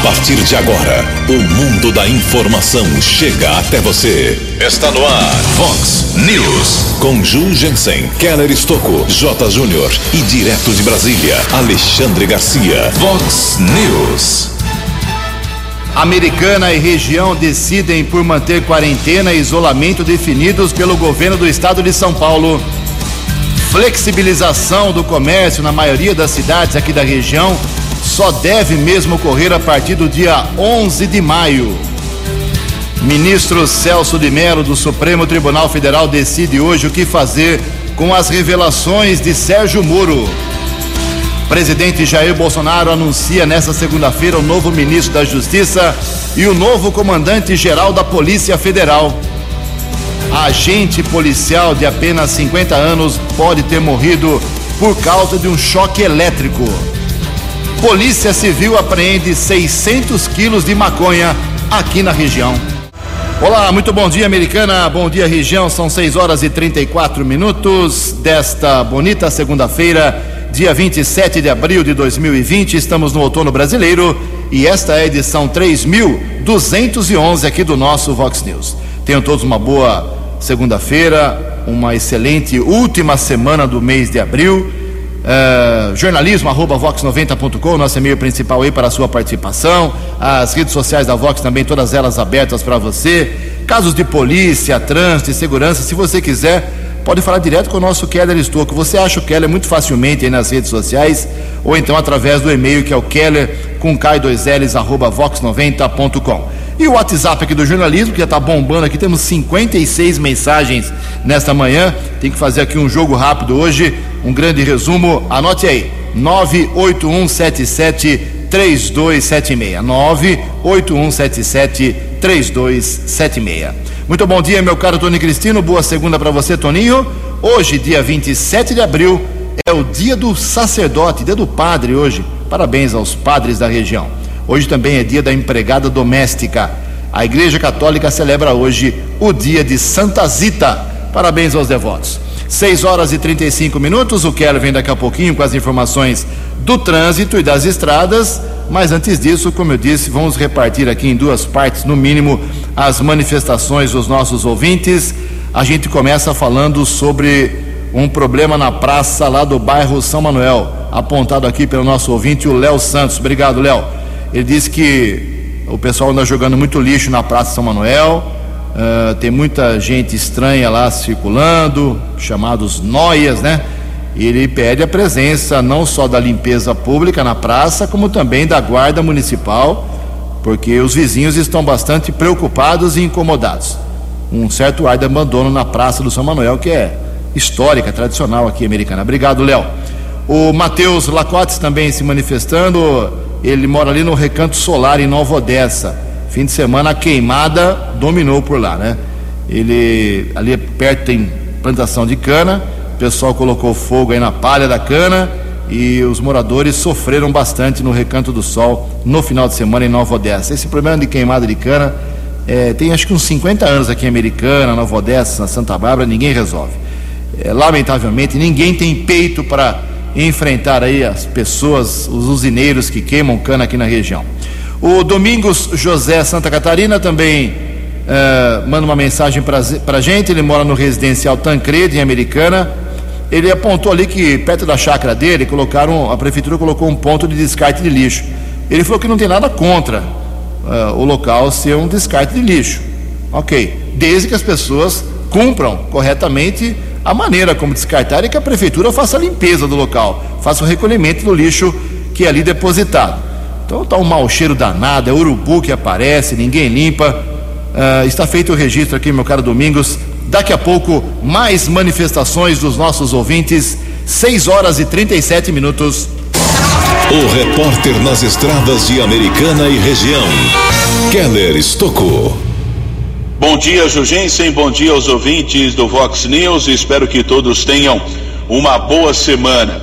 A partir de agora, o mundo da informação chega até você. Está no ar, Fox News. Com Ju Jensen, Keller Estocco, J. Júnior e direto de Brasília, Alexandre Garcia. Fox News. Americana e região decidem por manter quarentena e isolamento definidos pelo governo do estado de São Paulo. Flexibilização do comércio na maioria das cidades aqui da região só deve mesmo ocorrer a partir do dia 11 de maio. Ministro Celso de Mello do Supremo Tribunal Federal decide hoje o que fazer com as revelações de Sérgio Moro. Presidente Jair Bolsonaro anuncia nesta segunda-feira o novo ministro da Justiça e o novo comandante-geral da Polícia Federal. Agente policial de apenas 50 anos pode ter morrido por causa de um choque elétrico. Polícia Civil apreende 600 quilos de maconha aqui na região. Olá, muito bom dia, americana. Bom dia, região. São 6 horas e 34 minutos desta bonita segunda-feira, dia 27 de abril de 2020. Estamos no outono brasileiro e esta é a edição 3211 aqui do nosso Vox News. Tenham todos uma boa segunda-feira, uma excelente última semana do mês de abril. Uh, jornalismo arroba vox90.com, nosso e-mail principal aí para a sua participação. As redes sociais da Vox também, todas elas abertas para você. Casos de polícia, trânsito e segurança, se você quiser, pode falar direto com o nosso Keller Estouco. Você acha o Keller muito facilmente aí nas redes sociais ou então através do e-mail que é o Keller com K2Ls arroba vox90.com. E o WhatsApp aqui do jornalismo, que já está bombando aqui, temos 56 mensagens nesta manhã. Tem que fazer aqui um jogo rápido hoje, um grande resumo. Anote aí: 98177 3276. 98177 3276. Muito bom dia, meu caro Tony Cristino. Boa segunda para você, Toninho. Hoje, dia 27 de abril, é o dia do sacerdote, dia do padre hoje. Parabéns aos padres da região. Hoje também é dia da empregada doméstica. A Igreja Católica celebra hoje o dia de Santa Zita. Parabéns aos devotos. 6 horas e 35 minutos. O Keller vem daqui a pouquinho com as informações do trânsito e das estradas. Mas antes disso, como eu disse, vamos repartir aqui em duas partes, no mínimo, as manifestações dos nossos ouvintes. A gente começa falando sobre um problema na praça lá do bairro São Manuel, apontado aqui pelo nosso ouvinte, o Léo Santos. Obrigado, Léo. Ele disse que o pessoal anda jogando muito lixo na Praça São Manuel, uh, tem muita gente estranha lá circulando, chamados noias, né? Ele pede a presença não só da limpeza pública na praça, como também da guarda municipal, porque os vizinhos estão bastante preocupados e incomodados. Um certo ar de abandono na Praça do São Manuel, que é histórica, tradicional aqui americana. Obrigado, Léo. O Matheus Lacotes também se manifestando ele mora ali no Recanto Solar, em Nova Odessa. Fim de semana a queimada dominou por lá, né? Ele ali perto tem plantação de cana, o pessoal colocou fogo aí na palha da cana e os moradores sofreram bastante no Recanto do Sol no final de semana em Nova Odessa. Esse problema de queimada de cana é, tem acho que uns 50 anos aqui em Americana, Nova Odessa, na Santa Bárbara, ninguém resolve. É, lamentavelmente, ninguém tem peito para enfrentar aí as pessoas, os usineiros que queimam cana aqui na região. O Domingos José Santa Catarina também uh, manda uma mensagem para a gente. Ele mora no residencial Tancredi, em Americana. Ele apontou ali que perto da chácara dele colocaram, a prefeitura colocou um ponto de descarte de lixo. Ele falou que não tem nada contra uh, o local ser um descarte de lixo. Ok, desde que as pessoas cumpram corretamente a maneira como descartar é que a prefeitura faça a limpeza do local, faça o recolhimento do lixo que é ali depositado. Então está um mau cheiro danado, é urubu que aparece, ninguém limpa. Uh, está feito o registro aqui, meu caro Domingos. Daqui a pouco, mais manifestações dos nossos ouvintes. 6 horas e 37 minutos. O repórter nas estradas de Americana e região, Keller Estocou. Bom dia, Jugensen. Bom dia aos ouvintes do Vox News. Espero que todos tenham uma boa semana.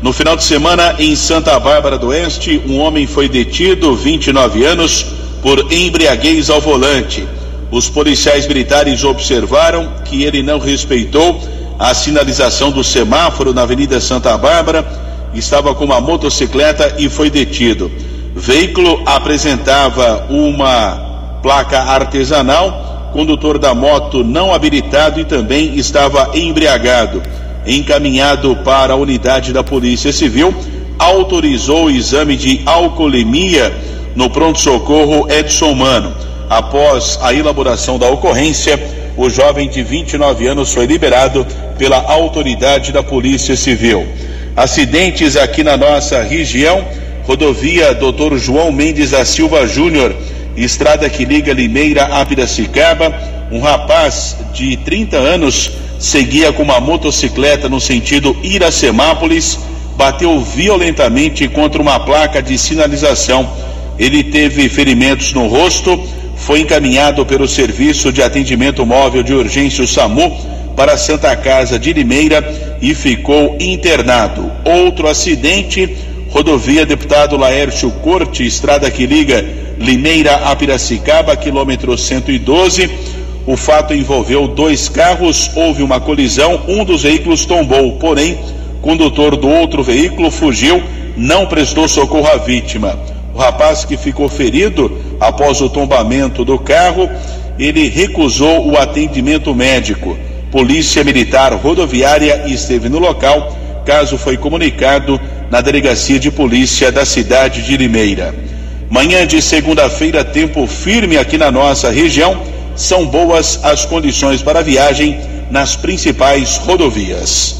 No final de semana, em Santa Bárbara do Oeste, um homem foi detido, 29 anos, por embriaguez ao volante. Os policiais militares observaram que ele não respeitou a sinalização do semáforo na Avenida Santa Bárbara, estava com uma motocicleta e foi detido. Veículo apresentava uma placa artesanal, condutor da moto não habilitado e também estava embriagado. Encaminhado para a unidade da Polícia Civil, autorizou o exame de alcoolemia no pronto-socorro Edson Mano. Após a elaboração da ocorrência, o jovem de 29 anos foi liberado pela autoridade da Polícia Civil. Acidentes aqui na nossa região, rodovia Dr. João Mendes da Silva Júnior, estrada que liga Limeira a Piracicaba, um rapaz de 30 anos seguia com uma motocicleta no sentido Iracemápolis, bateu violentamente contra uma placa de sinalização. Ele teve ferimentos no rosto, foi encaminhado pelo Serviço de Atendimento Móvel de Urgência o SAMU para Santa Casa de Limeira e ficou internado. Outro acidente, rodovia Deputado Laércio Corte, estrada que liga Limeira a Piracicaba, quilômetro 112. O fato envolveu dois carros, houve uma colisão, um dos veículos tombou, porém, condutor do outro veículo fugiu, não prestou socorro à vítima. O rapaz que ficou ferido após o tombamento do carro, ele recusou o atendimento médico. Polícia Militar Rodoviária esteve no local. Caso foi comunicado na Delegacia de Polícia da cidade de Limeira. Manhã de segunda-feira, tempo firme aqui na nossa região. São boas as condições para viagem nas principais rodovias.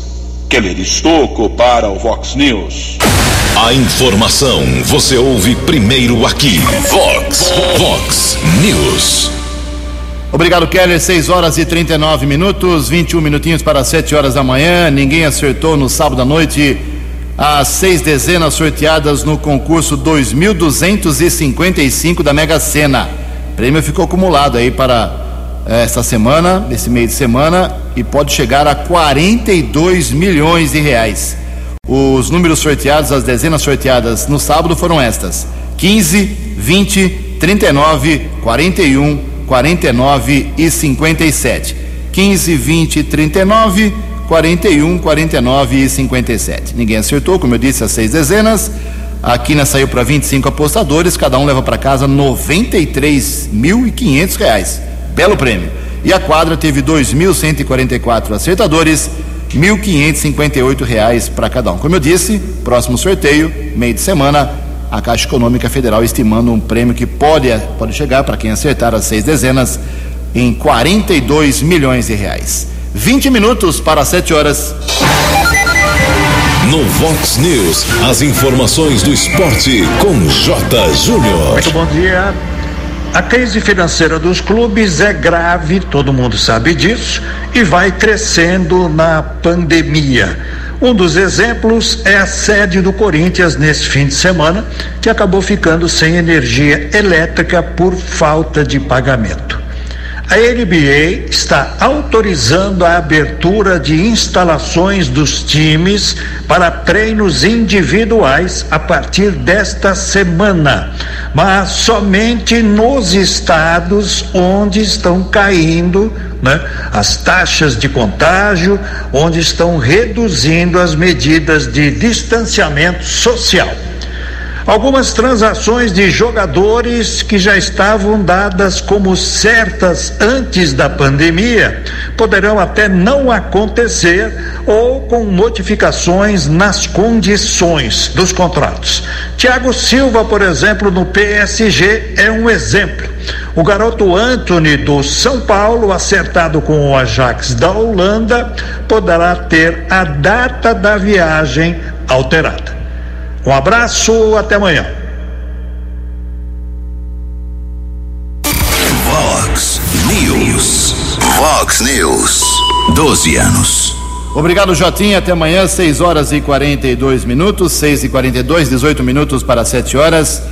Keller Estocco para o Vox News. A informação você ouve primeiro aqui. Vox, Vox News. Obrigado, Keller. 6 horas e 39 minutos, 21 minutinhos para 7 horas da manhã. Ninguém acertou no sábado à noite as seis dezenas sorteadas no concurso 2255 da Mega Sena. O prêmio ficou acumulado aí para eh, essa semana, nesse meio de semana, e pode chegar a 42 milhões de reais. Os números sorteados, as dezenas sorteadas no sábado foram estas: 15, 20, 39, 41, 49 e 57. 15, 20, 39, 41, 49 e 57. Ninguém acertou, como eu disse, as seis dezenas. A quina saiu para 25 apostadores, cada um leva para casa 93.500 reais. Belo prêmio. E a quadra teve 2.144 acertadores, 1.558 reais para cada um. Como eu disse, próximo sorteio, meio de semana, a Caixa Econômica Federal estimando um prêmio que pode, pode chegar, para quem acertar as seis dezenas, em 42 milhões de reais. 20 minutos para 7 horas. No Vox News, as informações do esporte com J. Júnior. Muito bom dia. A crise financeira dos clubes é grave, todo mundo sabe disso, e vai crescendo na pandemia. Um dos exemplos é a sede do Corinthians nesse fim de semana, que acabou ficando sem energia elétrica por falta de pagamento. A NBA está autorizando a abertura de instalações dos times para treinos individuais a partir desta semana, mas somente nos estados onde estão caindo né, as taxas de contágio, onde estão reduzindo as medidas de distanciamento social. Algumas transações de jogadores que já estavam dadas como certas antes da pandemia poderão até não acontecer ou com modificações nas condições dos contratos. Tiago Silva, por exemplo, no PSG é um exemplo. O garoto Anthony do São Paulo, acertado com o Ajax da Holanda, poderá ter a data da viagem alterada. Um abraço, até amanhã. Vox News. Vox News. 12 anos. Obrigado, Jotinha. Até amanhã, 6 horas e 42 minutos. 6 e 42, 18 minutos para 7 horas.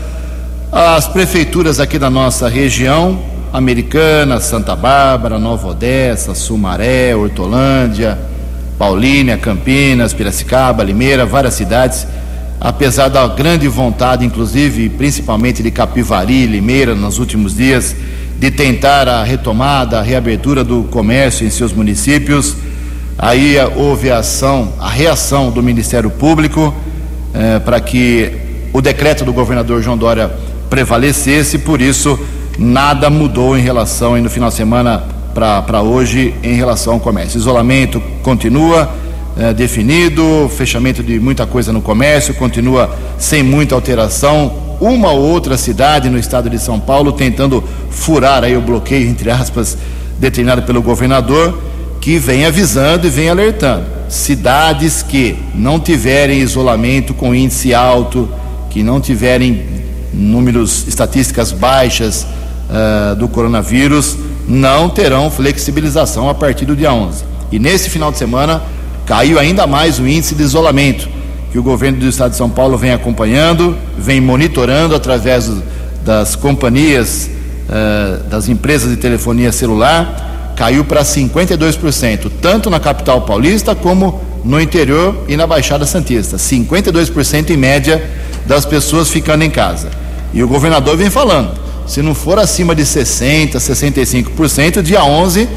As prefeituras aqui da nossa região, Americana, Santa Bárbara, Nova Odessa, Sumaré, Hortolândia, Paulínia, Campinas, Piracicaba, Limeira, várias cidades apesar da grande vontade, inclusive, principalmente de Capivari, Limeira, nos últimos dias, de tentar a retomada, a reabertura do comércio em seus municípios, aí houve a ação, a reação do Ministério Público eh, para que o decreto do governador João Dória prevalecesse, por isso nada mudou em relação, aí no final de semana para hoje, em relação ao comércio. Isolamento continua é, definido, fechamento de muita coisa no comércio, continua sem muita alteração. Uma ou outra cidade no estado de São Paulo tentando furar aí o bloqueio, entre aspas, determinado pelo governador, que vem avisando e vem alertando. Cidades que não tiverem isolamento com índice alto, que não tiverem números, estatísticas baixas uh, do coronavírus, não terão flexibilização a partir do dia 11. E nesse final de semana caiu ainda mais o índice de isolamento, que o governo do estado de São Paulo vem acompanhando, vem monitorando através das companhias, uh, das empresas de telefonia celular, caiu para 52%, tanto na capital paulista como no interior e na Baixada Santista. 52% em média das pessoas ficando em casa. E o governador vem falando: se não for acima de 60%, 65%, dia 11,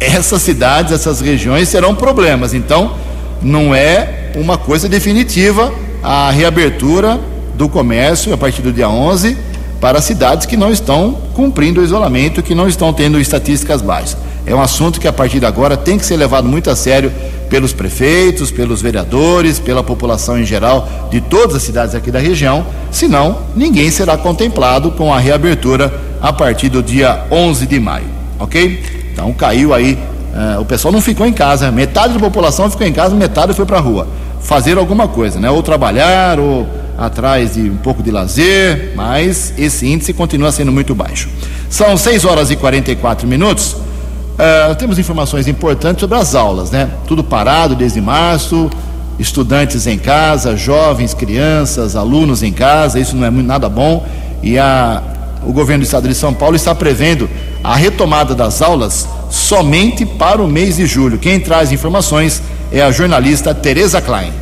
essas cidades, essas regiões serão problemas. Então, não é uma coisa definitiva a reabertura do comércio a partir do dia 11 para cidades que não estão cumprindo o isolamento, que não estão tendo estatísticas baixas. É um assunto que a partir de agora tem que ser levado muito a sério pelos prefeitos, pelos vereadores, pela população em geral de todas as cidades aqui da região, senão ninguém será contemplado com a reabertura a partir do dia 11 de maio, ok? Então caiu aí, uh, o pessoal não ficou em casa, metade da população ficou em casa, metade foi para a rua fazer alguma coisa, né? Ou trabalhar, ou atrás de um pouco de lazer, mas esse índice continua sendo muito baixo. São 6 horas e 44 minutos. Uh, temos informações importantes sobre as aulas, né? Tudo parado desde março, estudantes em casa, jovens, crianças, alunos em casa, isso não é nada bom. E a, o governo do estado de São Paulo está prevendo a retomada das aulas somente para o mês de julho. Quem traz informações é a jornalista Tereza Klein.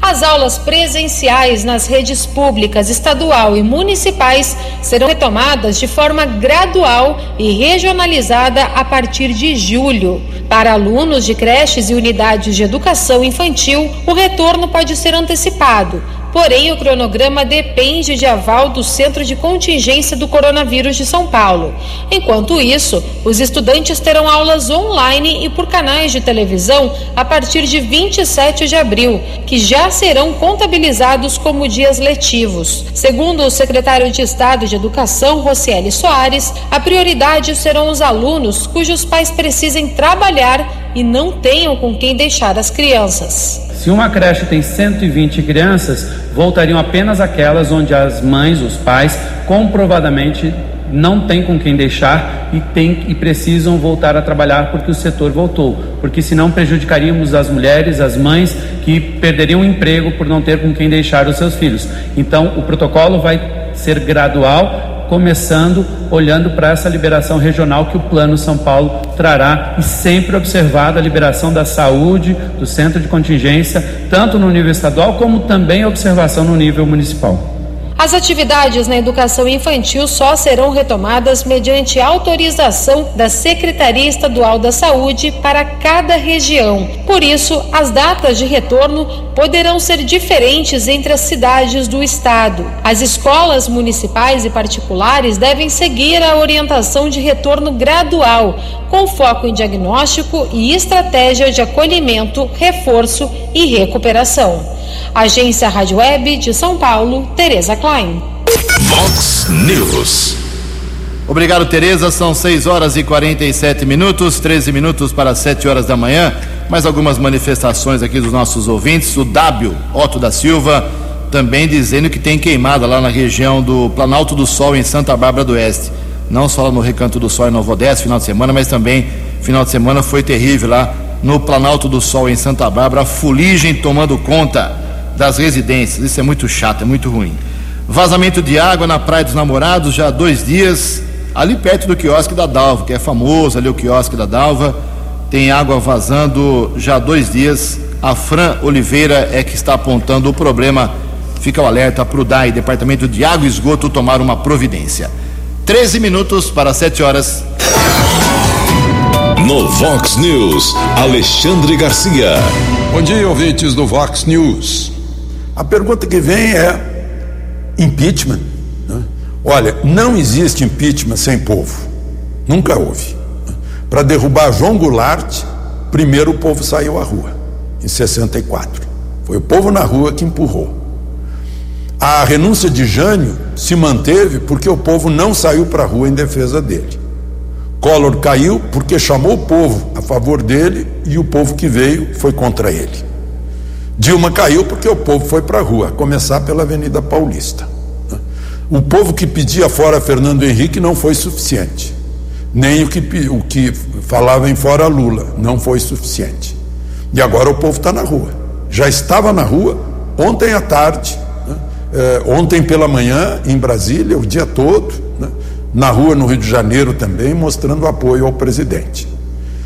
As aulas presenciais nas redes públicas, estadual e municipais serão retomadas de forma gradual e regionalizada a partir de julho. Para alunos de creches e unidades de educação infantil, o retorno pode ser antecipado Porém, o cronograma depende de aval do Centro de Contingência do Coronavírus de São Paulo. Enquanto isso, os estudantes terão aulas online e por canais de televisão a partir de 27 de abril, que já serão contabilizados como dias letivos. Segundo o secretário de Estado de Educação, Rocieli Soares, a prioridade serão os alunos cujos pais precisem trabalhar e não tenham com quem deixar as crianças. Se uma creche tem 120 crianças, voltariam apenas aquelas onde as mães, os pais, comprovadamente não têm com quem deixar e, tem, e precisam voltar a trabalhar porque o setor voltou. Porque senão prejudicaríamos as mulheres, as mães que perderiam o emprego por não ter com quem deixar os seus filhos. Então, o protocolo vai ser gradual começando olhando para essa liberação regional que o Plano São Paulo trará e sempre observada a liberação da saúde, do centro de contingência, tanto no nível estadual como também a observação no nível municipal. As atividades na educação infantil só serão retomadas mediante autorização da Secretaria Estadual da Saúde para cada região. Por isso, as datas de retorno poderão ser diferentes entre as cidades do estado. As escolas municipais e particulares devem seguir a orientação de retorno gradual, com foco em diagnóstico e estratégia de acolhimento, reforço e recuperação. Agência Rádio Web de São Paulo, Tereza Klein. Vox News. Obrigado, Tereza. São 6 horas e 47 minutos, 13 minutos para 7 horas da manhã. Mais algumas manifestações aqui dos nossos ouvintes. O Dábio Otto da Silva também dizendo que tem queimada lá na região do Planalto do Sol, em Santa Bárbara do Oeste. Não só lá no Recanto do Sol em Novo Odeste, final de semana, mas também final de semana foi terrível lá no Planalto do Sol, em Santa Bárbara. A fuligem tomando conta das residências. Isso é muito chato, é muito ruim. Vazamento de água na Praia dos Namorados já há dois dias, ali perto do quiosque da Dalva, que é famoso ali o quiosque da Dalva. Tem água vazando já há dois dias. A Fran Oliveira é que está apontando o problema. Fica o alerta para o DAI, Departamento de Água e Esgoto, tomar uma providência. 13 minutos para 7 horas. No Vox News, Alexandre Garcia. Bom dia, ouvintes do Vox News. A pergunta que vem é: impeachment? Né? Olha, não existe impeachment sem povo. Nunca houve. Para derrubar João Goulart, primeiro o povo saiu à rua, em 64. Foi o povo na rua que empurrou. A renúncia de Jânio se manteve porque o povo não saiu para a rua em defesa dele. Collor caiu porque chamou o povo a favor dele e o povo que veio foi contra ele. Dilma caiu porque o povo foi para a rua, a começar pela Avenida Paulista. O povo que pedia fora Fernando Henrique não foi suficiente. Nem o que, o que falava em fora Lula não foi suficiente. E agora o povo está na rua. Já estava na rua ontem à tarde eh, ontem pela manhã em Brasília, o dia todo, né, na rua no Rio de Janeiro também, mostrando apoio ao presidente.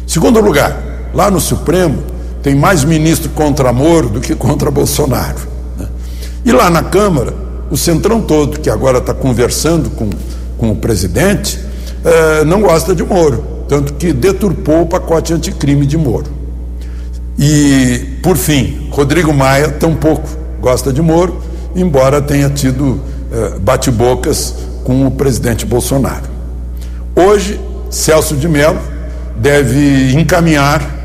Segundo lugar, lá no Supremo tem mais ministro contra Moro do que contra Bolsonaro. Né? E lá na Câmara, o centrão todo, que agora está conversando com, com o presidente, eh, não gosta de Moro, tanto que deturpou o pacote anticrime de Moro. E, por fim, Rodrigo Maia tampouco gosta de Moro embora tenha tido eh, bate-bocas com o presidente Bolsonaro. Hoje, Celso de Mello deve encaminhar,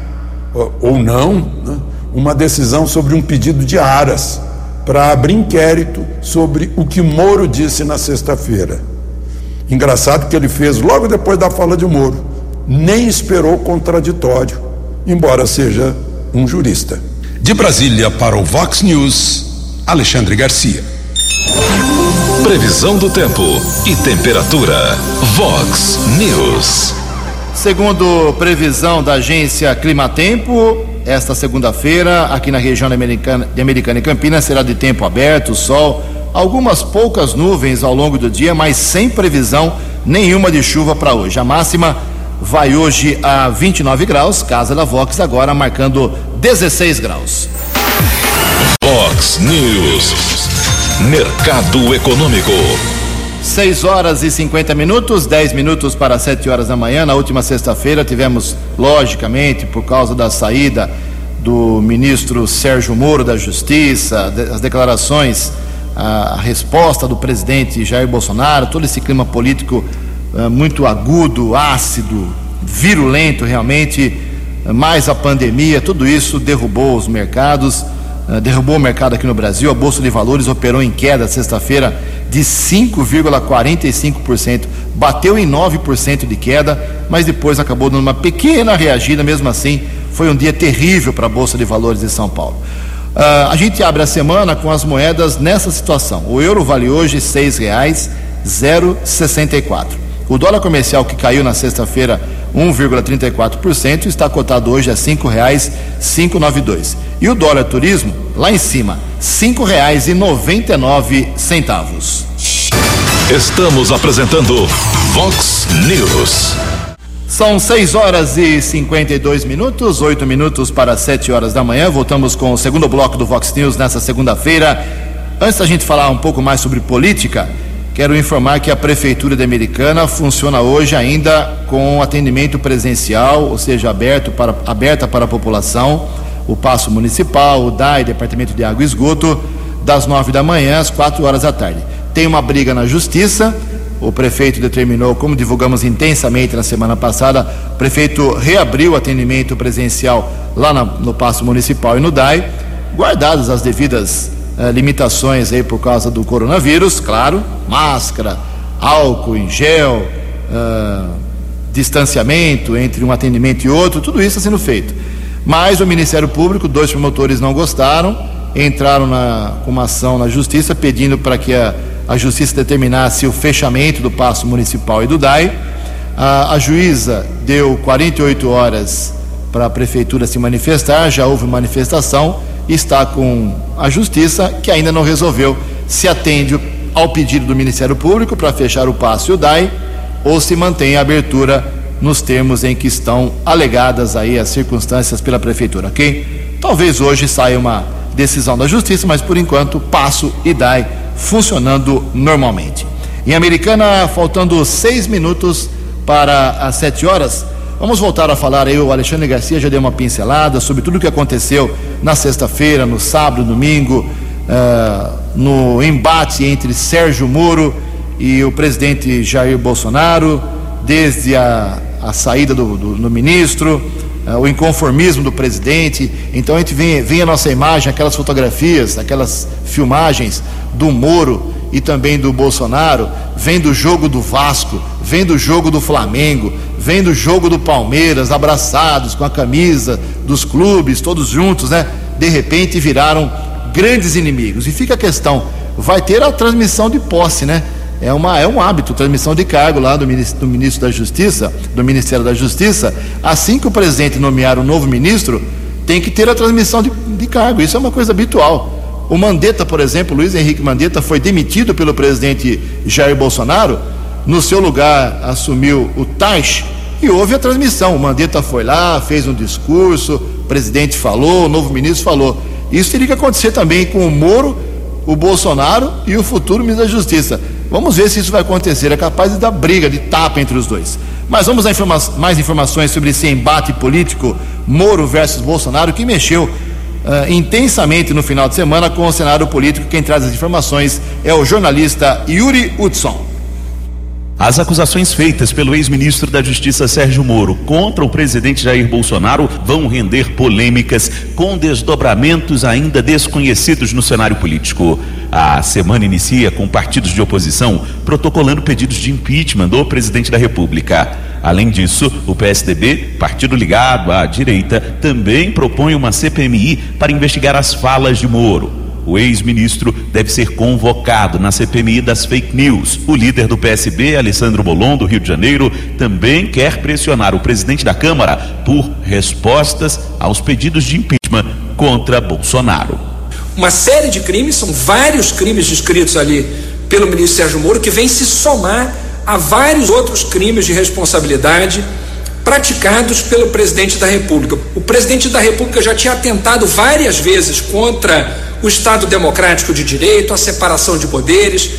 ou não, né, uma decisão sobre um pedido de Aras para abrir inquérito sobre o que Moro disse na sexta-feira. Engraçado que ele fez logo depois da fala de Moro, nem esperou contraditório, embora seja um jurista. De Brasília para o Vox News. Alexandre Garcia. Previsão do tempo e temperatura. Vox News. Segundo previsão da agência Climatempo, esta segunda-feira, aqui na região de Americana, e Campinas, será de tempo aberto, sol, algumas poucas nuvens ao longo do dia, mas sem previsão nenhuma de chuva para hoje. A máxima vai hoje a 29 graus, casa da Vox agora marcando 16 graus. Fox News. Mercado Econômico. 6 horas e 50 minutos, 10 minutos para 7 horas da manhã. Na última sexta-feira tivemos, logicamente, por causa da saída do ministro Sérgio Moro da Justiça, as declarações, a resposta do presidente Jair Bolsonaro, todo esse clima político uh, muito agudo, ácido, virulento realmente, mais a pandemia, tudo isso derrubou os mercados ah, derrubou o mercado aqui no Brasil. A Bolsa de Valores operou em queda sexta-feira de 5,45%. Bateu em 9% de queda, mas depois acabou dando uma pequena reagida. Mesmo assim, foi um dia terrível para a Bolsa de Valores de São Paulo. Uh, a gente abre a semana com as moedas nessa situação. O euro vale hoje R$ 6,064. O dólar comercial que caiu na sexta-feira 1,34%, está cotado hoje a R$ 5,592. E o dólar turismo, lá em cima, R$ 5,99. Estamos apresentando Vox News. São 6 horas e 52 minutos, 8 minutos para 7 horas da manhã. Voltamos com o segundo bloco do Vox News nessa segunda-feira. Antes da gente falar um pouco mais sobre política, Quero informar que a Prefeitura de Americana funciona hoje ainda com atendimento presencial, ou seja, aberto para, aberta para a população, o Passo Municipal, o DAI, Departamento de Água e Esgoto, das nove da manhã às quatro horas da tarde. Tem uma briga na Justiça, o prefeito determinou, como divulgamos intensamente na semana passada, o prefeito reabriu o atendimento presencial lá no Passo Municipal e no DAI, guardadas as devidas eh, limitações aí por causa do coronavírus, claro, máscara, álcool em gel, uh, distanciamento entre um atendimento e outro, tudo isso está sendo feito. Mas o Ministério Público, dois promotores não gostaram, entraram na, com uma ação na Justiça pedindo para que a, a Justiça determinasse o fechamento do passo municipal e do DAI. A, a juíza deu 48 horas para a prefeitura se manifestar, já houve manifestação está com a Justiça, que ainda não resolveu se atende ao pedido do Ministério Público para fechar o passe e o DAI ou se mantém a abertura nos termos em que estão alegadas aí as circunstâncias pela Prefeitura, ok? Talvez hoje saia uma decisão da Justiça, mas por enquanto passo e DAI funcionando normalmente. Em Americana, faltando seis minutos para as sete horas, Vamos voltar a falar aí, o Alexandre Garcia já deu uma pincelada sobre tudo o que aconteceu na sexta-feira, no sábado, domingo, uh, no embate entre Sérgio Moro e o presidente Jair Bolsonaro, desde a, a saída do, do, do ministro, uh, o inconformismo do presidente. Então a gente vê, vê a nossa imagem, aquelas fotografias, aquelas filmagens do Moro e também do Bolsonaro, vem do jogo do Vasco, vem do jogo do Flamengo, vem do jogo do Palmeiras, abraçados com a camisa dos clubes, todos juntos, né? De repente viraram grandes inimigos. E fica a questão: vai ter a transmissão de posse, né? É, uma, é um hábito, transmissão de cargo lá do ministro, do ministro da Justiça, do Ministério da Justiça. Assim que o presidente nomear o um novo ministro, tem que ter a transmissão de, de cargo. Isso é uma coisa habitual. O Mandetta, por exemplo, Luiz Henrique Mandetta, foi demitido pelo presidente Jair Bolsonaro. No seu lugar assumiu o Taish e houve a transmissão. O Mandetta foi lá, fez um discurso, o presidente falou, o novo ministro falou. Isso teria que acontecer também com o Moro, o Bolsonaro e o futuro ministro da Justiça. Vamos ver se isso vai acontecer. É capaz de dar briga, de tapa entre os dois. Mas vamos a informa mais informações sobre esse embate político Moro versus Bolsonaro que mexeu uh, intensamente no final de semana com o cenário político. Quem traz as informações é o jornalista Yuri Hudson. As acusações feitas pelo ex-ministro da Justiça Sérgio Moro contra o presidente Jair Bolsonaro vão render polêmicas com desdobramentos ainda desconhecidos no cenário político. A semana inicia com partidos de oposição protocolando pedidos de impeachment do presidente da República. Além disso, o PSDB, partido ligado à direita, também propõe uma CPMI para investigar as falas de Moro. O ex-ministro deve ser convocado na CPMI das fake news. O líder do PSB, Alessandro Bolon, do Rio de Janeiro, também quer pressionar o presidente da Câmara por respostas aos pedidos de impeachment contra Bolsonaro. Uma série de crimes, são vários crimes descritos ali pelo ministro Sérgio Moro, que vem se somar a vários outros crimes de responsabilidade praticados pelo presidente da República. O presidente da República já tinha atentado várias vezes contra o Estado democrático de direito, a separação de poderes.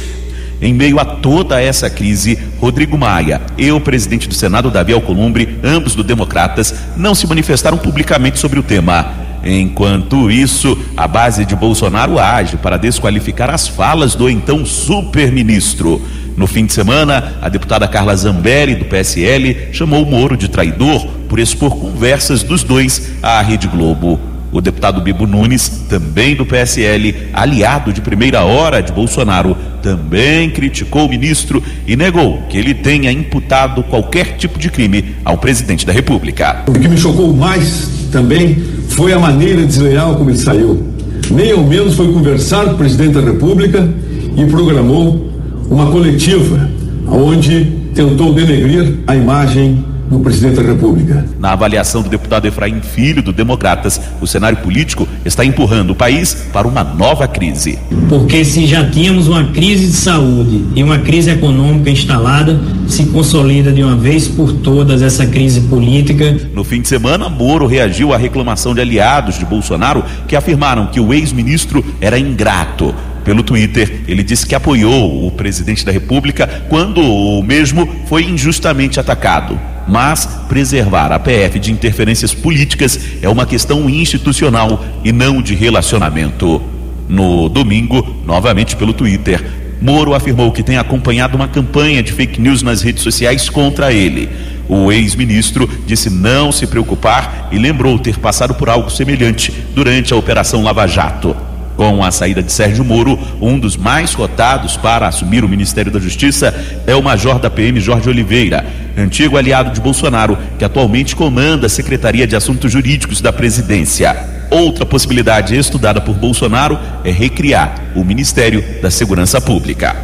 Em meio a toda essa crise, Rodrigo Maia e o presidente do Senado, Davi Alcolumbre, ambos do Democratas, não se manifestaram publicamente sobre o tema. Enquanto isso, a base de Bolsonaro age para desqualificar as falas do então super-ministro. No fim de semana, a deputada Carla Zambelli, do PSL, chamou o Moro de traidor por expor conversas dos dois à Rede Globo. O deputado Bibo Nunes, também do PSL, aliado de primeira hora de Bolsonaro, também criticou o ministro e negou que ele tenha imputado qualquer tipo de crime ao presidente da República. O que me chocou mais também foi a maneira desleal como ele saiu. Nem ao menos foi conversar com o presidente da República e programou uma coletiva onde tentou denegrir a imagem no presidente da República. Na avaliação do deputado Efraim Filho, do Democratas, o cenário político está empurrando o país para uma nova crise. Porque se já tínhamos uma crise de saúde e uma crise econômica instalada, se consolida de uma vez por todas essa crise política. No fim de semana, Moro reagiu à reclamação de aliados de Bolsonaro que afirmaram que o ex-ministro era ingrato pelo Twitter, ele disse que apoiou o presidente da República quando o mesmo foi injustamente atacado. Mas preservar a PF de interferências políticas é uma questão institucional e não de relacionamento. No domingo, novamente pelo Twitter, Moro afirmou que tem acompanhado uma campanha de fake news nas redes sociais contra ele. O ex-ministro disse não se preocupar e lembrou ter passado por algo semelhante durante a Operação Lava Jato. Com a saída de Sérgio Moro, um dos mais cotados para assumir o Ministério da Justiça é o major da PM Jorge Oliveira, antigo aliado de Bolsonaro, que atualmente comanda a Secretaria de Assuntos Jurídicos da Presidência. Outra possibilidade estudada por Bolsonaro é recriar o Ministério da Segurança Pública.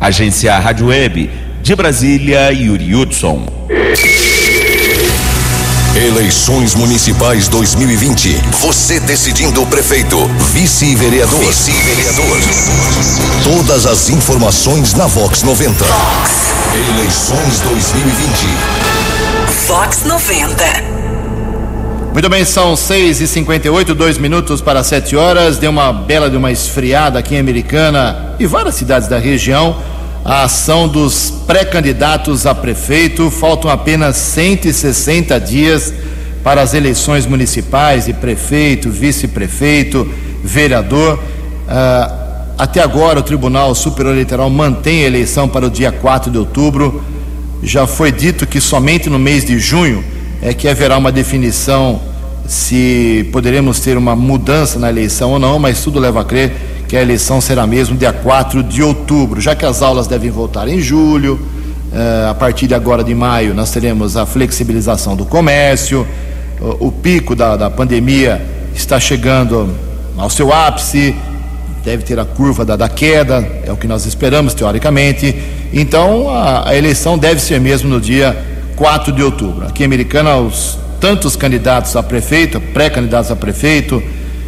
Agência Rádio Web de Brasília, Yuri Hudson. Eleições Municipais 2020. Você decidindo o prefeito, vice-vereador. Vice-vereador. Todas as informações na Vox 90. Vox. Eleições 2020. Vox 90. Muito bem, são 6 e 58 dois minutos para 7 horas. Deu uma bela de uma esfriada aqui em Americana e várias cidades da região. A ação dos pré-candidatos a prefeito. Faltam apenas 160 dias para as eleições municipais de prefeito, vice-prefeito, vereador. Uh, até agora, o Tribunal Superior Eleitoral mantém a eleição para o dia 4 de outubro. Já foi dito que somente no mês de junho é que haverá uma definição se poderemos ter uma mudança na eleição ou não, mas tudo leva a crer que a eleição será mesmo dia 4 de outubro, já que as aulas devem voltar em julho. Uh, a partir de agora de maio, nós teremos a flexibilização do comércio, o, o pico da, da pandemia está chegando ao seu ápice deve ter a curva da, da queda, é o que nós esperamos teoricamente. Então a, a, eleição deve ser mesmo no dia 4 de outubro. Aqui em Americana, os tantos candidatos a prefeito, pré-candidatos a prefeito,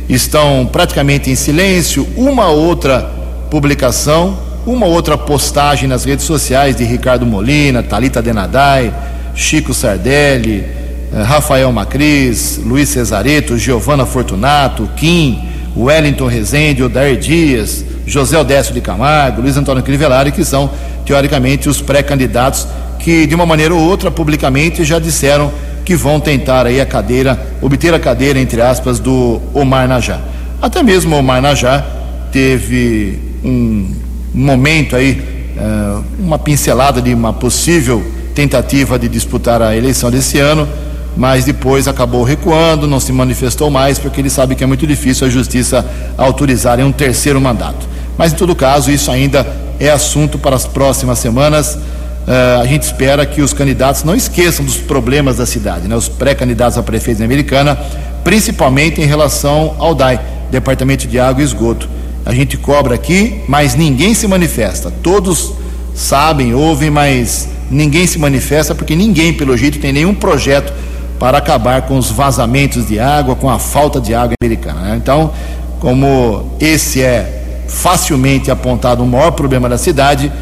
estão praticamente em silêncio, uma outra publicação, uma outra postagem nas redes sociais de Ricardo Molina, Talita Denadai, Chico Sardelli, eh, Rafael Macris, Luiz Cesareto, Giovana Fortunato, Kim, Wellington Rezende, Odair Dias, José Odécio de Camargo, Luiz Antônio Crivellari, que são, teoricamente, os pré-candidatos que, de uma maneira ou outra, publicamente já disseram que vão tentar aí a cadeira, obter a cadeira, entre aspas, do Omar Najá. Até mesmo o Omar Najá teve um momento aí, uh, uma pincelada de uma possível tentativa de disputar a eleição desse ano, mas depois acabou recuando, não se manifestou mais, porque ele sabe que é muito difícil a justiça autorizar um terceiro mandato. Mas, em todo caso, isso ainda é assunto para as próximas semanas. Uh, a gente espera que os candidatos não esqueçam dos problemas da cidade, né? os pré-candidatos a prefeito americana, principalmente em relação ao DAI, Departamento de Água e Esgoto. A gente cobra aqui, mas ninguém se manifesta. Todos sabem, ouvem, mas ninguém se manifesta porque ninguém, pelo jeito, tem nenhum projeto para acabar com os vazamentos de água, com a falta de água americana. Né? Então, como esse é facilmente apontado o maior problema da cidade,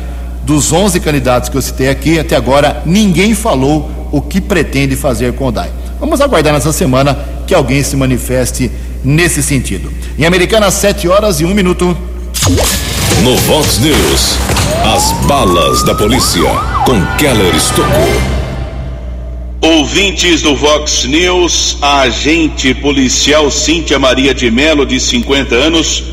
dos 11 candidatos que eu citei aqui, até agora ninguém falou o que pretende fazer com o DAI. Vamos aguardar nessa semana que alguém se manifeste nesse sentido. Em Americana, 7 horas e 1 minuto. No Vox News, as balas da polícia com Keller Estocou. Ouvintes do Vox News, a agente policial Cíntia Maria de Melo, de 50 anos,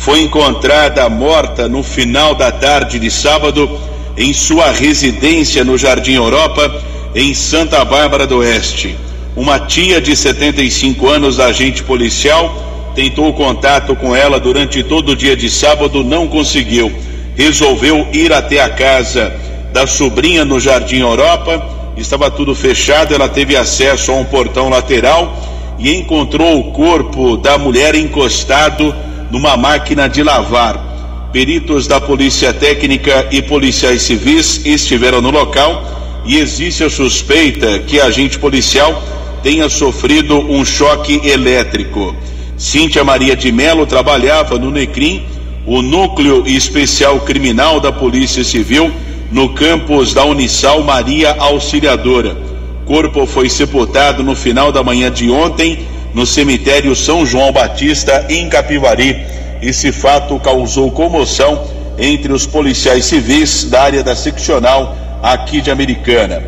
foi encontrada morta no final da tarde de sábado em sua residência no Jardim Europa, em Santa Bárbara do Oeste. Uma tia de 75 anos, agente policial, tentou contato com ela durante todo o dia de sábado, não conseguiu. Resolveu ir até a casa da sobrinha no Jardim Europa estava tudo fechado, ela teve acesso a um portão lateral e encontrou o corpo da mulher encostado numa máquina de lavar. Peritos da Polícia Técnica e policiais civis estiveram no local e existe a suspeita que agente policial tenha sofrido um choque elétrico. Cíntia Maria de Melo trabalhava no NECRIM, o Núcleo Especial Criminal da Polícia Civil, no campus da Unisal Maria Auxiliadora. Corpo foi sepultado no final da manhã de ontem no cemitério São João Batista, em Capivari. Esse fato causou comoção entre os policiais civis da área da seccional aqui de Americana.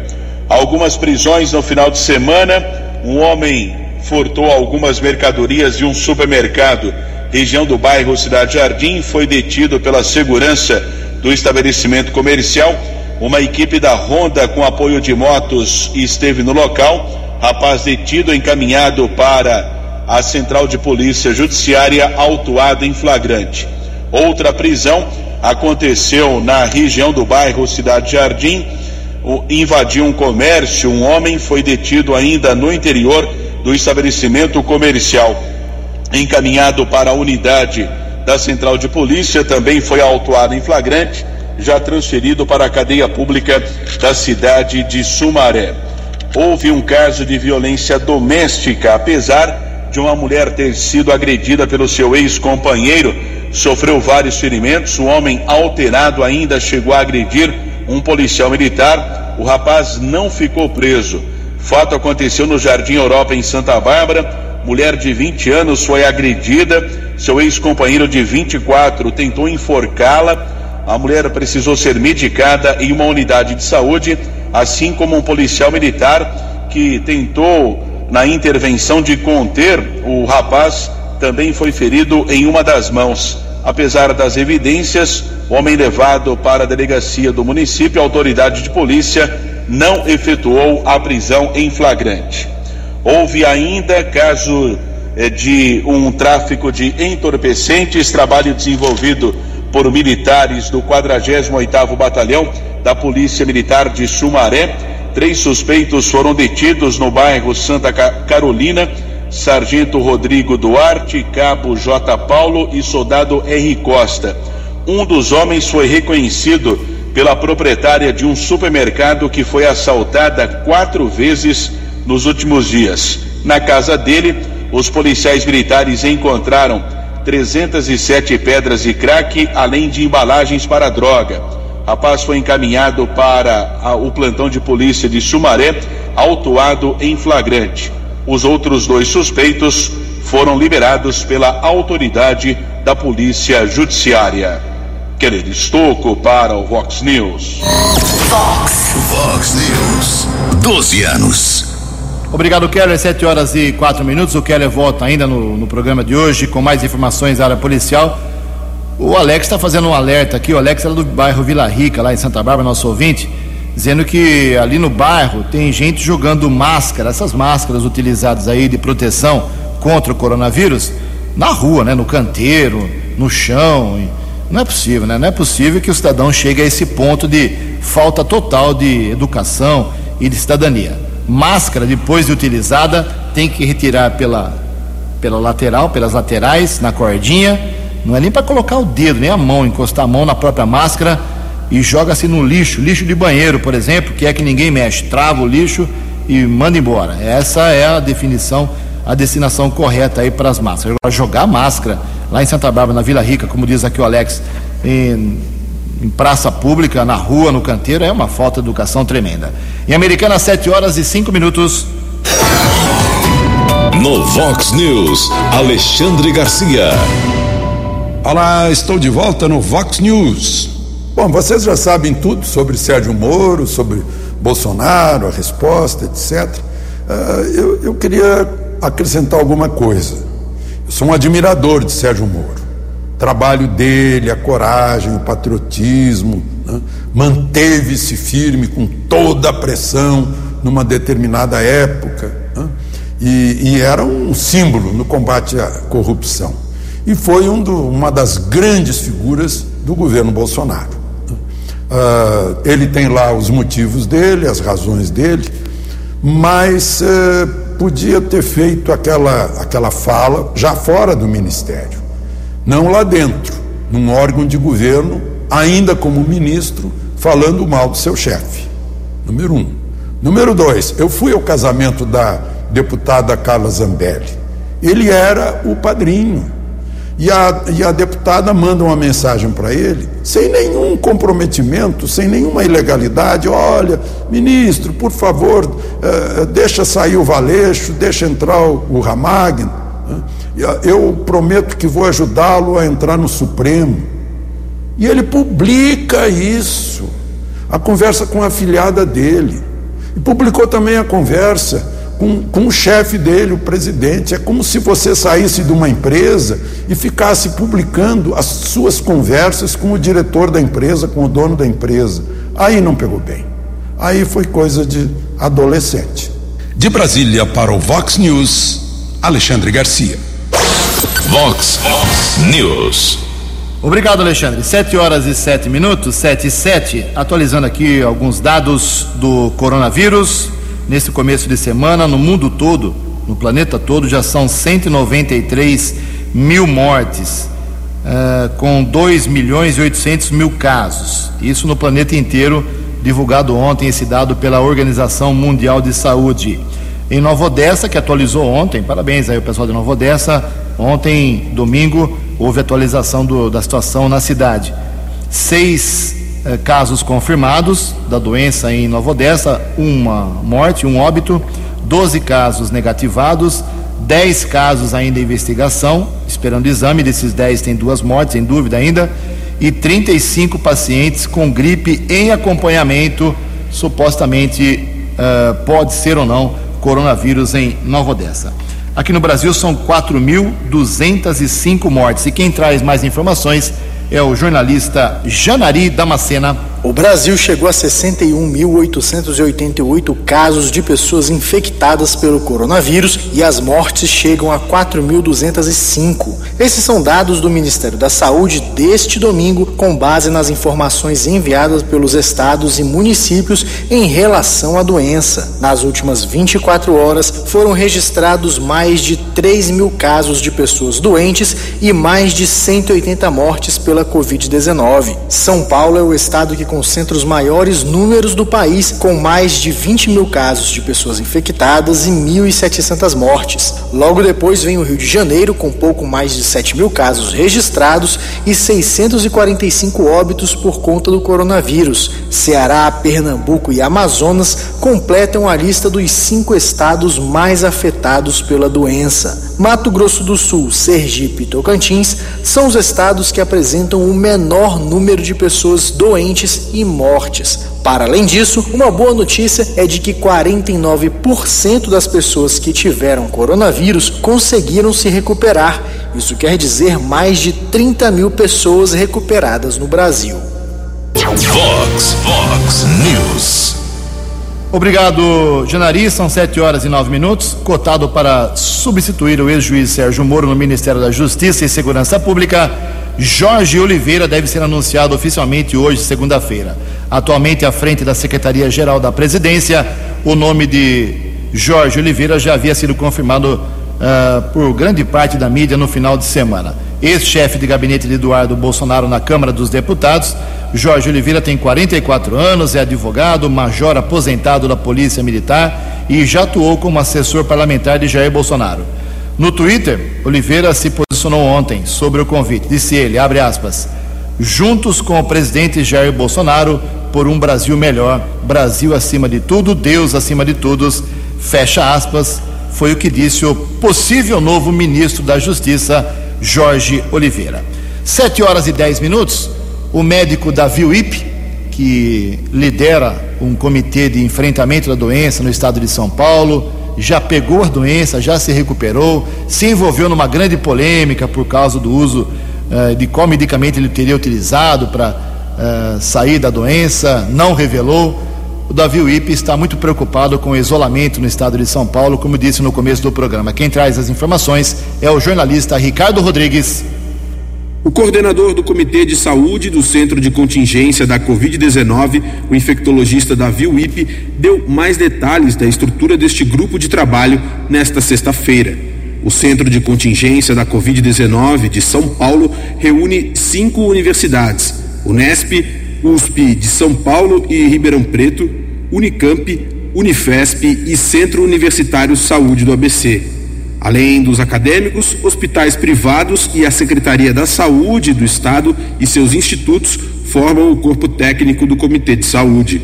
Algumas prisões no final de semana. Um homem furtou algumas mercadorias de um supermercado, região do bairro Cidade Jardim, foi detido pela segurança do estabelecimento comercial. Uma equipe da Honda, com apoio de motos, esteve no local. Rapaz detido, encaminhado para a Central de Polícia Judiciária, autuado em flagrante. Outra prisão aconteceu na região do bairro Cidade Jardim. Invadiu um comércio, um homem foi detido ainda no interior do estabelecimento comercial. Encaminhado para a unidade da Central de Polícia também foi autuado em flagrante, já transferido para a cadeia pública da cidade de Sumaré. Houve um caso de violência doméstica, apesar de uma mulher ter sido agredida pelo seu ex-companheiro, sofreu vários ferimentos. O homem alterado ainda chegou a agredir um policial militar. O rapaz não ficou preso. Fato aconteceu no Jardim Europa, em Santa Bárbara. Mulher de 20 anos foi agredida seu ex-companheiro de 24 tentou enforcá-la. A mulher precisou ser medicada em uma unidade de saúde, assim como um policial militar que tentou, na intervenção de conter o rapaz, também foi ferido em uma das mãos. Apesar das evidências, o homem levado para a delegacia do município, a autoridade de polícia não efetuou a prisão em flagrante. Houve ainda caso eh, de um tráfico de entorpecentes, trabalho desenvolvido por militares do 48º Batalhão da Polícia Militar de Sumaré. Três suspeitos foram detidos no bairro Santa Carolina, Sargento Rodrigo Duarte, Cabo J. Paulo e Soldado R. Costa. Um dos homens foi reconhecido pela proprietária de um supermercado que foi assaltada quatro vezes nos últimos dias. Na casa dele, os policiais militares encontraram 307 pedras de crack, além de embalagens para droga. Rapaz foi encaminhado para a, o plantão de polícia de Sumaré, autuado em flagrante. Os outros dois suspeitos foram liberados pela autoridade da Polícia Judiciária. Querer Estocco para o Vox News. Vox. Vox News. 12 anos. Obrigado, Keller. 7 horas e 4 minutos. O Keller volta ainda no, no programa de hoje com mais informações da área policial. O Alex está fazendo um alerta aqui. O Alex era do bairro Vila Rica, lá em Santa Bárbara, nosso ouvinte, dizendo que ali no bairro tem gente jogando máscara, essas máscaras utilizadas aí de proteção contra o coronavírus, na rua, né, no canteiro, no chão. Não é possível, né? Não é possível que o cidadão chegue a esse ponto de falta total de educação e de cidadania máscara, depois de utilizada, tem que retirar pela, pela lateral, pelas laterais, na cordinha. Não é nem para colocar o dedo, nem a mão, encostar a mão na própria máscara e joga-se no lixo, lixo de banheiro, por exemplo, que é que ninguém mexe. Trava o lixo e manda embora. Essa é a definição, a destinação correta aí para as máscaras. Agora, jogar máscara lá em Santa Bárbara, na Vila Rica, como diz aqui o Alex, em, em praça pública, na rua, no canteiro, é uma falta de educação tremenda. Em Americana, 7 horas e 5 minutos. No Vox News, Alexandre Garcia. Olá, estou de volta no Vox News. Bom, vocês já sabem tudo sobre Sérgio Moro, sobre Bolsonaro, a resposta, etc. Uh, eu, eu queria acrescentar alguma coisa. Eu sou um admirador de Sérgio Moro trabalho dele, a coragem, o patriotismo, né? manteve-se firme com toda a pressão numa determinada época né? e, e, era um símbolo no combate à corrupção. E foi um do, uma das grandes figuras do governo Bolsonaro. Uh, ele tem lá os motivos dele, as razões dele, mas uh, podia ter feito aquela, aquela fala já fora do ministério não lá dentro, num órgão de governo, ainda como ministro, falando mal do seu chefe. Número um. Número dois, eu fui ao casamento da deputada Carla Zambelli. Ele era o padrinho. E a, e a deputada manda uma mensagem para ele, sem nenhum comprometimento, sem nenhuma ilegalidade. Olha, ministro, por favor, uh, deixa sair o Valeixo, deixa entrar o Ramagno. Uh, eu prometo que vou ajudá-lo a entrar no Supremo. E ele publica isso, a conversa com a afilhada dele. E publicou também a conversa com, com o chefe dele, o presidente. É como se você saísse de uma empresa e ficasse publicando as suas conversas com o diretor da empresa, com o dono da empresa. Aí não pegou bem. Aí foi coisa de adolescente. De Brasília para o Vox News, Alexandre Garcia. Vox News. Obrigado, Alexandre. 7 horas e 7 minutos, 7 e 7. Atualizando aqui alguns dados do coronavírus. Nesse começo de semana, no mundo todo, no planeta todo, já são 193 mil mortes, uh, com 2 milhões e 800 mil casos. Isso no planeta inteiro, divulgado ontem, esse dado pela Organização Mundial de Saúde. Em Nova Odessa, que atualizou ontem, parabéns aí o pessoal de Nova Odessa, Ontem, domingo, houve atualização do, da situação na cidade. Seis eh, casos confirmados da doença em Nova Odessa, uma morte, um óbito, 12 casos negativados, 10 casos ainda em investigação, esperando exame. Desses 10 tem duas mortes, em dúvida ainda, e 35 pacientes com gripe em acompanhamento, supostamente uh, pode ser ou não coronavírus em Nova Odessa. Aqui no Brasil são 4.205 mortes. E quem traz mais informações é o jornalista Janari Damascena. O Brasil chegou a 61.888 casos de pessoas infectadas pelo coronavírus e as mortes chegam a 4.205. Esses são dados do Ministério da Saúde deste domingo, com base nas informações enviadas pelos estados e municípios em relação à doença. Nas últimas 24 horas foram registrados mais de 3 mil casos de pessoas doentes e mais de 180 mortes pela Covid-19. São Paulo é o estado que concentra os maiores números do país, com mais de 20 mil casos de pessoas infectadas e 1.700 mortes. Logo depois vem o Rio de Janeiro, com pouco mais de 7 mil casos registrados e 645 óbitos por conta do coronavírus. Ceará, Pernambuco e Amazonas completam a lista dos cinco estados mais afetados pela doença. Mato Grosso do Sul, Sergipe e Tocantins são os estados que apresentam o menor número de pessoas doentes e mortes. Para além disso, uma boa notícia é de que 49% das pessoas que tiveram coronavírus conseguiram se recuperar. Isso quer dizer mais de 30 mil pessoas recuperadas no Brasil. News. Obrigado, Janari. São 7 horas e 9 minutos. Cotado para substituir o ex-juiz Sérgio Moro no Ministério da Justiça e Segurança Pública, Jorge Oliveira deve ser anunciado oficialmente hoje, segunda-feira. Atualmente à frente da Secretaria-Geral da Presidência, o nome de Jorge Oliveira já havia sido confirmado uh, por grande parte da mídia no final de semana. Ex-chefe de gabinete de Eduardo Bolsonaro na Câmara dos Deputados, Jorge Oliveira tem 44 anos, é advogado, major aposentado da Polícia Militar e já atuou como assessor parlamentar de Jair Bolsonaro. No Twitter, Oliveira se posicionou ontem sobre o convite. Disse ele, abre aspas, juntos com o presidente Jair Bolsonaro por um Brasil melhor, Brasil acima de tudo, Deus acima de todos, fecha aspas, foi o que disse o possível novo ministro da Justiça, Jorge Oliveira. Sete horas e dez minutos, o médico Davi Wip, que lidera um comitê de enfrentamento da doença no estado de São Paulo, já pegou a doença, já se recuperou, se envolveu numa grande polêmica por causa do uso uh, de qual medicamento ele teria utilizado para uh, sair da doença, não revelou. O Davi Wip está muito preocupado com o isolamento no estado de São Paulo, como disse no começo do programa. Quem traz as informações é o jornalista Ricardo Rodrigues. O coordenador do Comitê de Saúde do Centro de Contingência da Covid-19, o infectologista Davi Wipe, deu mais detalhes da estrutura deste grupo de trabalho nesta sexta-feira. O Centro de Contingência da Covid-19 de São Paulo reúne cinco universidades: Unesp, USP de São Paulo e Ribeirão Preto, Unicamp, Unifesp e Centro Universitário Saúde do ABC. Além dos acadêmicos, hospitais privados e a Secretaria da Saúde do Estado e seus institutos formam o corpo técnico do Comitê de Saúde.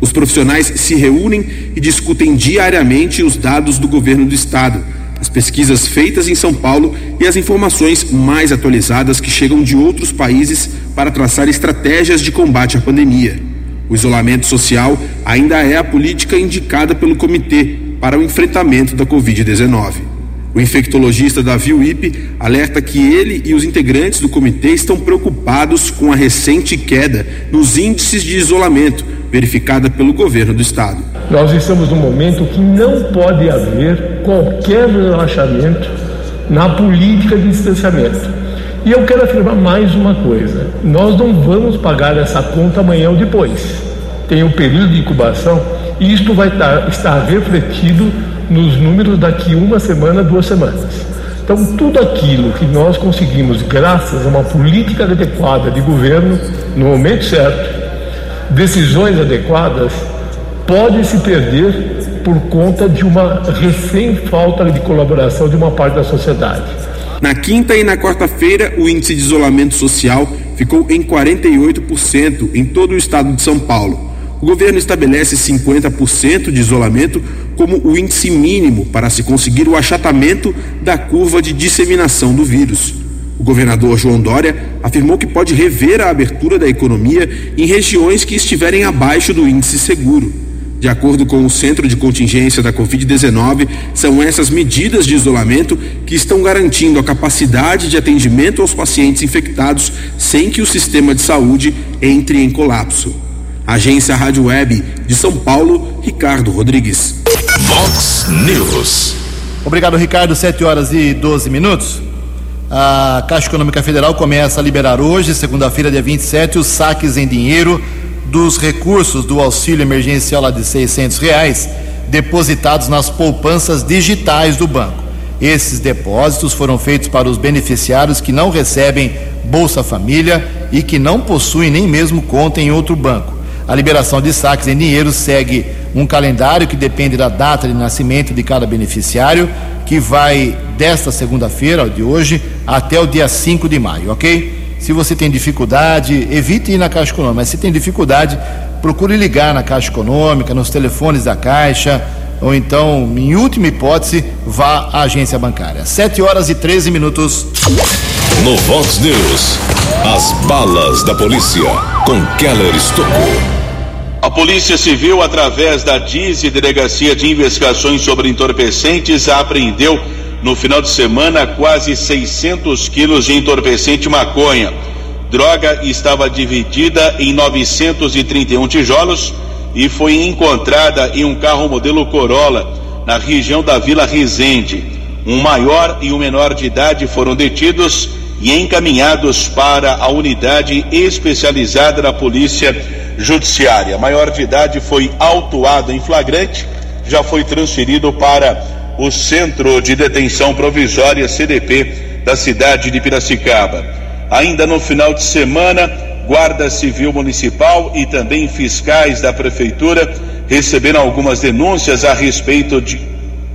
Os profissionais se reúnem e discutem diariamente os dados do governo do Estado, as pesquisas feitas em São Paulo e as informações mais atualizadas que chegam de outros países para traçar estratégias de combate à pandemia. O isolamento social ainda é a política indicada pelo comitê para o enfrentamento da Covid-19. O infectologista Davi Wipe alerta que ele e os integrantes do comitê estão preocupados com a recente queda nos índices de isolamento verificada pelo governo do estado. Nós estamos num momento que não pode haver qualquer relaxamento na política de distanciamento. E eu quero afirmar mais uma coisa: nós não vamos pagar essa conta amanhã ou depois. Tem um período de incubação e isto vai estar, estar refletido nos números daqui uma semana, duas semanas. Então, tudo aquilo que nós conseguimos, graças a uma política adequada de governo, no momento certo, decisões adequadas, pode se perder por conta de uma recém falta de colaboração de uma parte da sociedade. Na quinta e na quarta-feira, o índice de isolamento social ficou em 48% em todo o estado de São Paulo. O governo estabelece 50% de isolamento como o índice mínimo para se conseguir o achatamento da curva de disseminação do vírus. O governador João Dória afirmou que pode rever a abertura da economia em regiões que estiverem abaixo do índice seguro. De acordo com o Centro de Contingência da Covid-19, são essas medidas de isolamento que estão garantindo a capacidade de atendimento aos pacientes infectados sem que o sistema de saúde entre em colapso. Agência Rádio Web de São Paulo, Ricardo Rodrigues. Vox News. Obrigado, Ricardo. 7 horas e 12 minutos. A Caixa Econômica Federal começa a liberar hoje, segunda-feira, dia 27, os saques em dinheiro dos recursos do auxílio emergencial lá de 600 reais depositados nas poupanças digitais do banco. Esses depósitos foram feitos para os beneficiários que não recebem Bolsa Família e que não possuem nem mesmo conta em outro banco. A liberação de saques em dinheiro segue um calendário que depende da data de nascimento de cada beneficiário, que vai desta segunda-feira, de hoje, até o dia 5 de maio, ok? Se você tem dificuldade, evite ir na Caixa Econômica. Mas se tem dificuldade, procure ligar na Caixa Econômica, nos telefones da Caixa, ou então, em última hipótese, vá à agência bancária. 7 horas e 13 minutos. No Vox News, as balas da polícia com Keller Estocou. A Polícia Civil, através da DIZI, Delegacia de Investigações sobre Entorpecentes, apreendeu no final de semana quase 600 quilos de entorpecente maconha. Droga estava dividida em 931 tijolos e foi encontrada em um carro modelo Corolla na região da Vila Resende. Um maior e um menor de idade foram detidos e encaminhados para a unidade especializada da Polícia Judiciária. Maior de idade foi autuado em flagrante, já foi transferido para o Centro de Detenção Provisória CDP da cidade de Piracicaba. Ainda no final de semana, Guarda Civil Municipal e também fiscais da Prefeitura receberam algumas denúncias a respeito de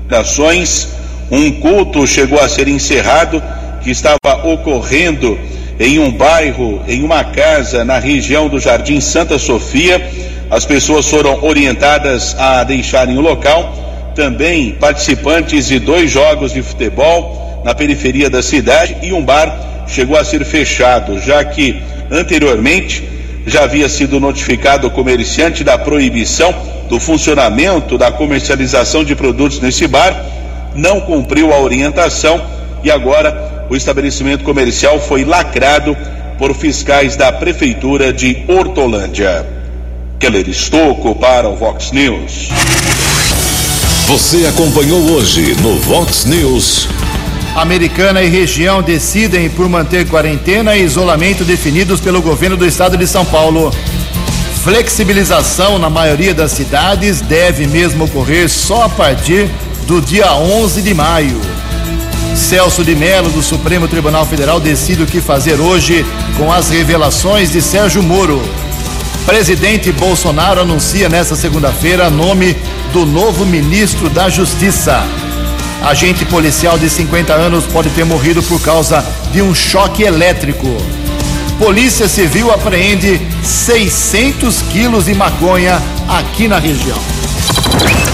ações. Um culto chegou a ser encerrado que estava ocorrendo em um bairro, em uma casa na região do Jardim Santa Sofia. As pessoas foram orientadas a deixarem o local também participantes de dois jogos de futebol na periferia da cidade e um bar chegou a ser fechado, já que anteriormente já havia sido notificado o comerciante da proibição do funcionamento da comercialização de produtos nesse bar, não cumpriu a orientação e agora o estabelecimento comercial foi lacrado por fiscais da prefeitura de Hortolândia. Keller Estocco para o Vox News. Você acompanhou hoje no Vox News. Americana e região decidem por manter quarentena e isolamento definidos pelo governo do estado de São Paulo. Flexibilização na maioria das cidades deve mesmo ocorrer só a partir do dia 11 de maio. Celso de Mello, do Supremo Tribunal Federal, decide o que fazer hoje com as revelações de Sérgio Moro. Presidente Bolsonaro anuncia nesta segunda-feira nome do novo ministro da Justiça. Agente policial de 50 anos pode ter morrido por causa de um choque elétrico. Polícia Civil apreende 600 quilos de maconha aqui na região.